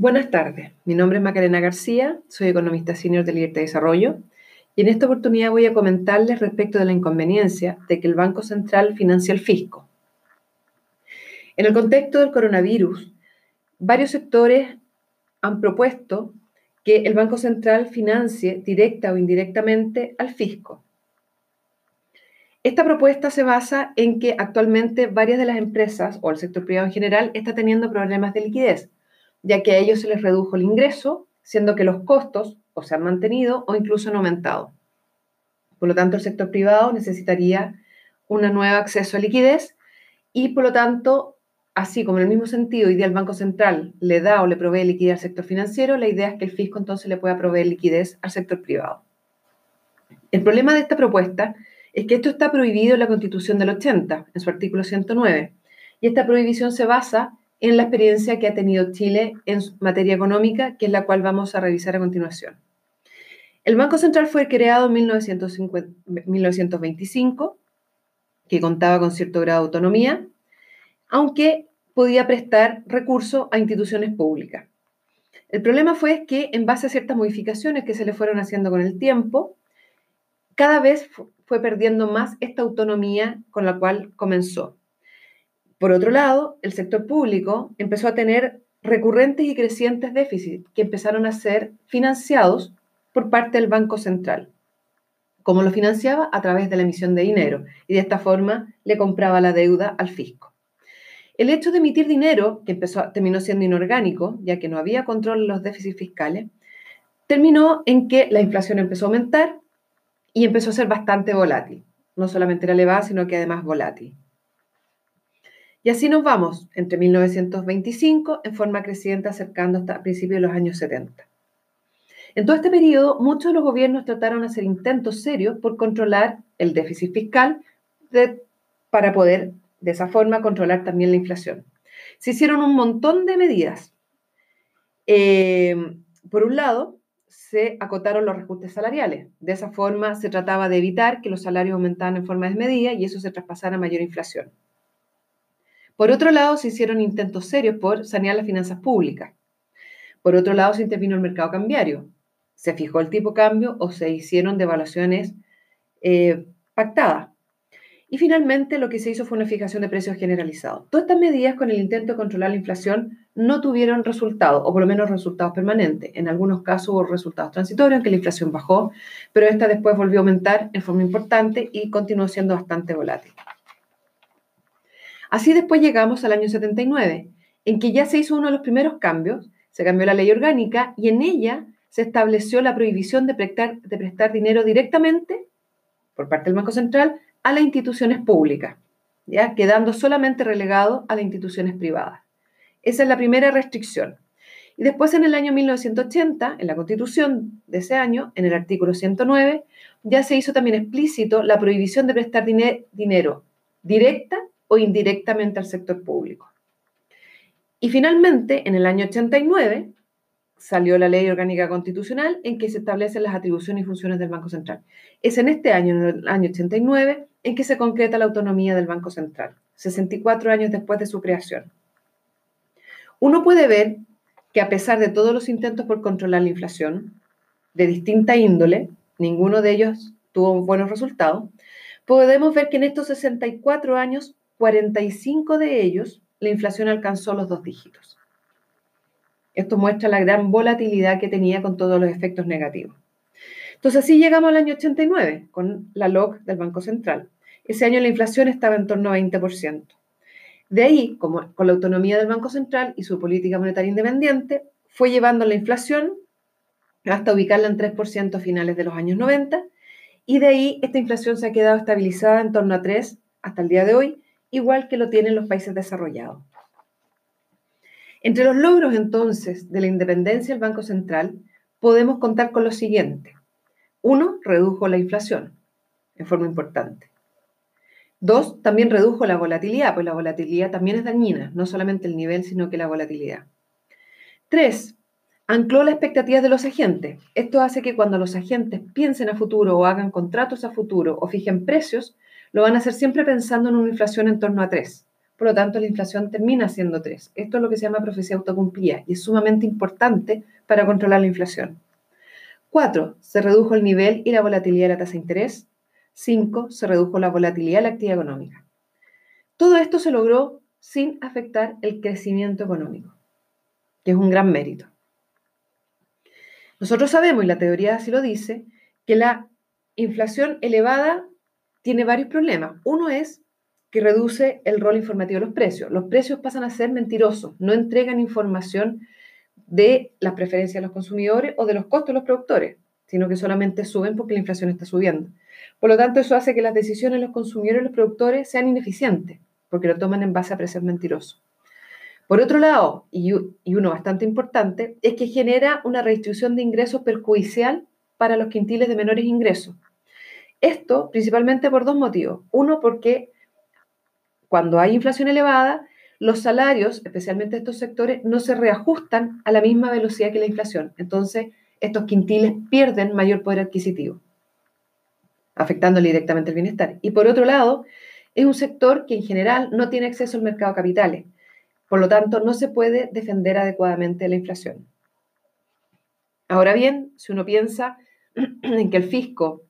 Buenas tardes, mi nombre es Macarena García, soy economista senior de Libertad y Desarrollo y en esta oportunidad voy a comentarles respecto de la inconveniencia de que el Banco Central financie el fisco. En el contexto del coronavirus, varios sectores han propuesto que el Banco Central financie directa o indirectamente al fisco. Esta propuesta se basa en que actualmente varias de las empresas o el sector privado en general está teniendo problemas de liquidez ya que a ellos se les redujo el ingreso, siendo que los costos o se han mantenido o incluso han aumentado. Por lo tanto, el sector privado necesitaría un nuevo acceso a liquidez y, por lo tanto, así como en el mismo sentido, hoy día el Banco Central le da o le provee liquidez al sector financiero, la idea es que el fisco entonces le pueda proveer liquidez al sector privado. El problema de esta propuesta es que esto está prohibido en la Constitución del 80, en su artículo 109, y esta prohibición se basa en la experiencia que ha tenido Chile en materia económica, que es la cual vamos a revisar a continuación. El Banco Central fue creado en 1925, que contaba con cierto grado de autonomía, aunque podía prestar recursos a instituciones públicas. El problema fue que en base a ciertas modificaciones que se le fueron haciendo con el tiempo, cada vez fue perdiendo más esta autonomía con la cual comenzó. Por otro lado, el sector público empezó a tener recurrentes y crecientes déficits que empezaron a ser financiados por parte del Banco Central. ¿Cómo lo financiaba? A través de la emisión de dinero y de esta forma le compraba la deuda al fisco. El hecho de emitir dinero, que empezó, terminó siendo inorgánico, ya que no había control en los déficits fiscales, terminó en que la inflación empezó a aumentar y empezó a ser bastante volátil. No solamente era elevada, sino que además volátil. Y así nos vamos entre 1925 en forma creciente acercando hasta principios de los años 70. En todo este periodo, muchos de los gobiernos trataron de hacer intentos serios por controlar el déficit fiscal para poder de esa forma controlar también la inflación. Se hicieron un montón de medidas. Eh, por un lado, se acotaron los reajustes salariales. De esa forma se trataba de evitar que los salarios aumentaran en forma desmedida y eso se traspasara a mayor inflación. Por otro lado, se hicieron intentos serios por sanear las finanzas públicas. Por otro lado, se intervino el mercado cambiario. Se fijó el tipo cambio o se hicieron devaluaciones eh, pactadas. Y finalmente lo que se hizo fue una fijación de precios generalizado. Todas estas medidas con el intento de controlar la inflación no tuvieron resultados, o por lo menos resultados permanentes. En algunos casos hubo resultados transitorios en que la inflación bajó, pero esta después volvió a aumentar en forma importante y continuó siendo bastante volátil. Así después llegamos al año 79, en que ya se hizo uno de los primeros cambios, se cambió la ley orgánica y en ella se estableció la prohibición de prestar, dinero directamente por parte del Banco Central a las instituciones públicas, ¿ya? quedando solamente relegado a las instituciones privadas. Esa es la primera restricción. Y después en el año 1980, en la constitución de ese año, en el artículo 109, ya se hizo también explícito la prohibición de prestar dinero directa o indirectamente al sector público. Y finalmente, en el año 89, salió la Ley Orgánica Constitucional en que se establecen las atribuciones y funciones del Banco Central. Es en este año, en el año 89, en que se concreta la autonomía del Banco Central, 64 años después de su creación. Uno puede ver que a pesar de todos los intentos por controlar la inflación, de distinta índole, ninguno de ellos tuvo buenos resultados, podemos ver que en estos 64 años 45 de ellos, la inflación alcanzó los dos dígitos. Esto muestra la gran volatilidad que tenía con todos los efectos negativos. Entonces así llegamos al año 89 con la LOC del Banco Central. Ese año la inflación estaba en torno a 20%. De ahí, con la autonomía del Banco Central y su política monetaria independiente, fue llevando la inflación hasta ubicarla en 3% a finales de los años 90 y de ahí esta inflación se ha quedado estabilizada en torno a 3 hasta el día de hoy igual que lo tienen los países desarrollados. Entre los logros entonces de la independencia del Banco Central podemos contar con lo siguiente. Uno, redujo la inflación en forma importante. Dos, también redujo la volatilidad, pues la volatilidad también es dañina, no solamente el nivel, sino que la volatilidad. Tres, ancló la expectativa de los agentes. Esto hace que cuando los agentes piensen a futuro o hagan contratos a futuro o fijen precios, lo van a hacer siempre pensando en una inflación en torno a 3, por lo tanto la inflación termina siendo 3. Esto es lo que se llama profecía autocumplida y es sumamente importante para controlar la inflación. 4. Se redujo el nivel y la volatilidad de la tasa de interés. 5. Se redujo la volatilidad de la actividad económica. Todo esto se logró sin afectar el crecimiento económico, que es un gran mérito. Nosotros sabemos, y la teoría así lo dice, que la inflación elevada tiene varios problemas. Uno es que reduce el rol informativo de los precios. Los precios pasan a ser mentirosos, no entregan información de las preferencias de los consumidores o de los costos de los productores, sino que solamente suben porque la inflación está subiendo. Por lo tanto, eso hace que las decisiones de los consumidores y los productores sean ineficientes, porque lo toman en base a precios mentirosos. Por otro lado, y, uno bastante importante, es que genera una redistribución de ingresos perjudicial para los quintiles de menores ingresos. Esto principalmente por dos motivos. Uno, porque cuando hay inflación elevada, los salarios, especialmente estos sectores, no se reajustan a la misma velocidad que la inflación. Entonces, estos quintiles pierden mayor poder adquisitivo, afectándole directamente el bienestar. Y por otro lado, es un sector que en general no tiene acceso al mercado de capitales. Por lo tanto, no se puede defender adecuadamente la inflación. Ahora bien, si uno piensa en que el fisco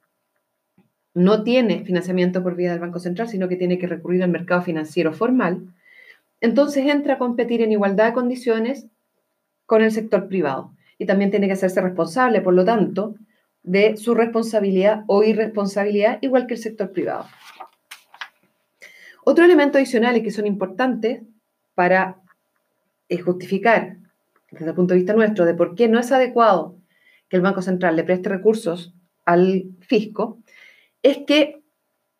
no tiene financiamiento por vía del Banco Central, sino que tiene que recurrir al mercado financiero formal, entonces entra a competir en igualdad de condiciones con el sector privado y también tiene que hacerse responsable, por lo tanto, de su responsabilidad o irresponsabilidad, igual que el sector privado. Otro elemento adicional que son importantes para eh, justificar, desde el punto de vista nuestro, de por qué no es adecuado que el Banco Central le preste recursos al fisco, es que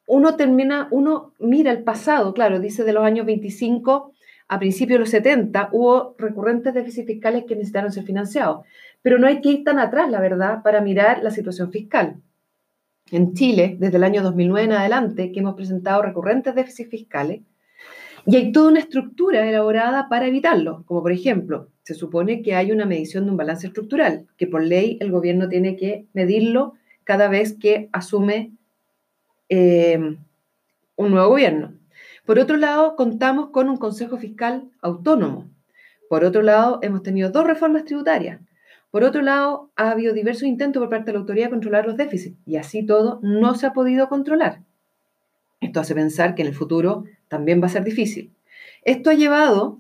uno termina, uno mira el pasado, claro, dice de los años 25 a principios de los 70 hubo recurrentes déficits fiscales que necesitaron ser financiados, pero no hay que ir tan atrás, la verdad, para mirar la situación fiscal. En Chile, desde el año 2009 en adelante, que hemos presentado recurrentes déficits fiscales, y hay toda una estructura elaborada para evitarlo, como por ejemplo, se supone que hay una medición de un balance estructural, que por ley el gobierno tiene que medirlo cada vez que asume eh, un nuevo gobierno. Por otro lado, contamos con un Consejo Fiscal autónomo. Por otro lado, hemos tenido dos reformas tributarias. Por otro lado, ha habido diversos intentos por parte de la autoridad de controlar los déficits y así todo no se ha podido controlar. Esto hace pensar que en el futuro también va a ser difícil. Esto ha llevado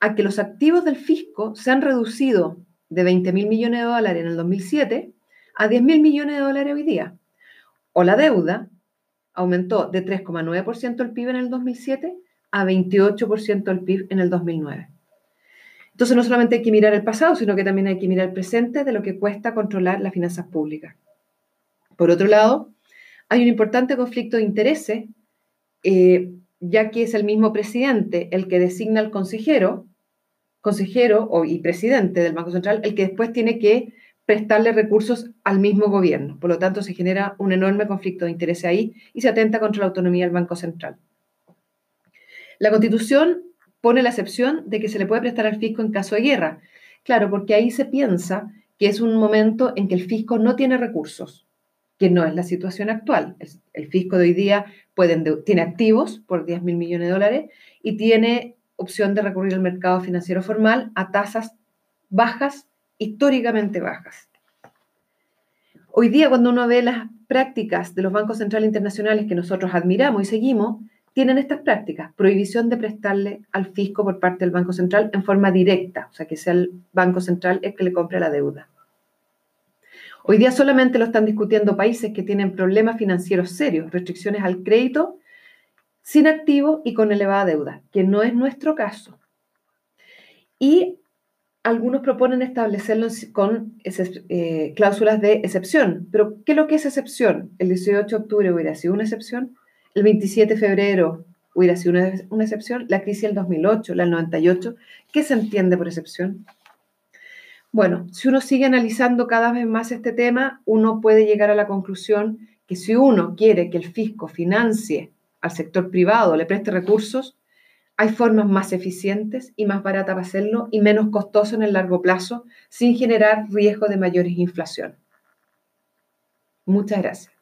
a que los activos del fisco se han reducido de 20 mil millones de dólares en el 2007 a 10 mil millones de dólares hoy día. O la deuda aumentó de 3,9% el PIB en el 2007 a 28% el PIB en el 2009. Entonces no solamente hay que mirar el pasado, sino que también hay que mirar el presente de lo que cuesta controlar las finanzas públicas. Por otro lado, hay un importante conflicto de intereses, eh, ya que es el mismo presidente el que designa al consejero, consejero y presidente del Banco Central, el que después tiene que prestarle recursos al mismo gobierno. Por lo tanto, se genera un enorme conflicto de interés ahí y se atenta contra la autonomía del Banco Central. La Constitución pone la excepción de que se le puede prestar al fisco en caso de guerra. Claro, porque ahí se piensa que es un momento en que el fisco no tiene recursos, que no es la situación actual. El, fisco de hoy día tiene activos por 10 mil millones de dólares y tiene opción de recurrir al mercado financiero formal a tasas bajas históricamente bajas. Hoy día, cuando uno ve las prácticas de los bancos centrales internacionales que nosotros admiramos y seguimos, tienen estas prácticas, prohibición de prestarle al fisco por parte del Banco Central en forma directa, o sea, que sea el Banco Central el que le compre la deuda. Hoy día solamente lo están discutiendo países que tienen problemas financieros serios, restricciones al crédito, sin activo y con elevada deuda, que no es nuestro caso. Y algunos proponen establecerlo con eh, cláusulas de excepción. Pero, ¿qué es lo que es excepción? El 18 de octubre hubiera sido una excepción, el 27 de febrero hubiera sido una, una excepción, la crisis del 2008, la del 98, ¿qué se entiende por excepción? Bueno, si uno sigue analizando cada vez más este tema, uno puede llegar a la conclusión que si uno quiere que el fisco financie al sector privado, le preste recursos, hay formas más eficientes y más baratas para hacerlo y menos costosas en el largo plazo sin generar riesgo de mayores inflación. Muchas gracias.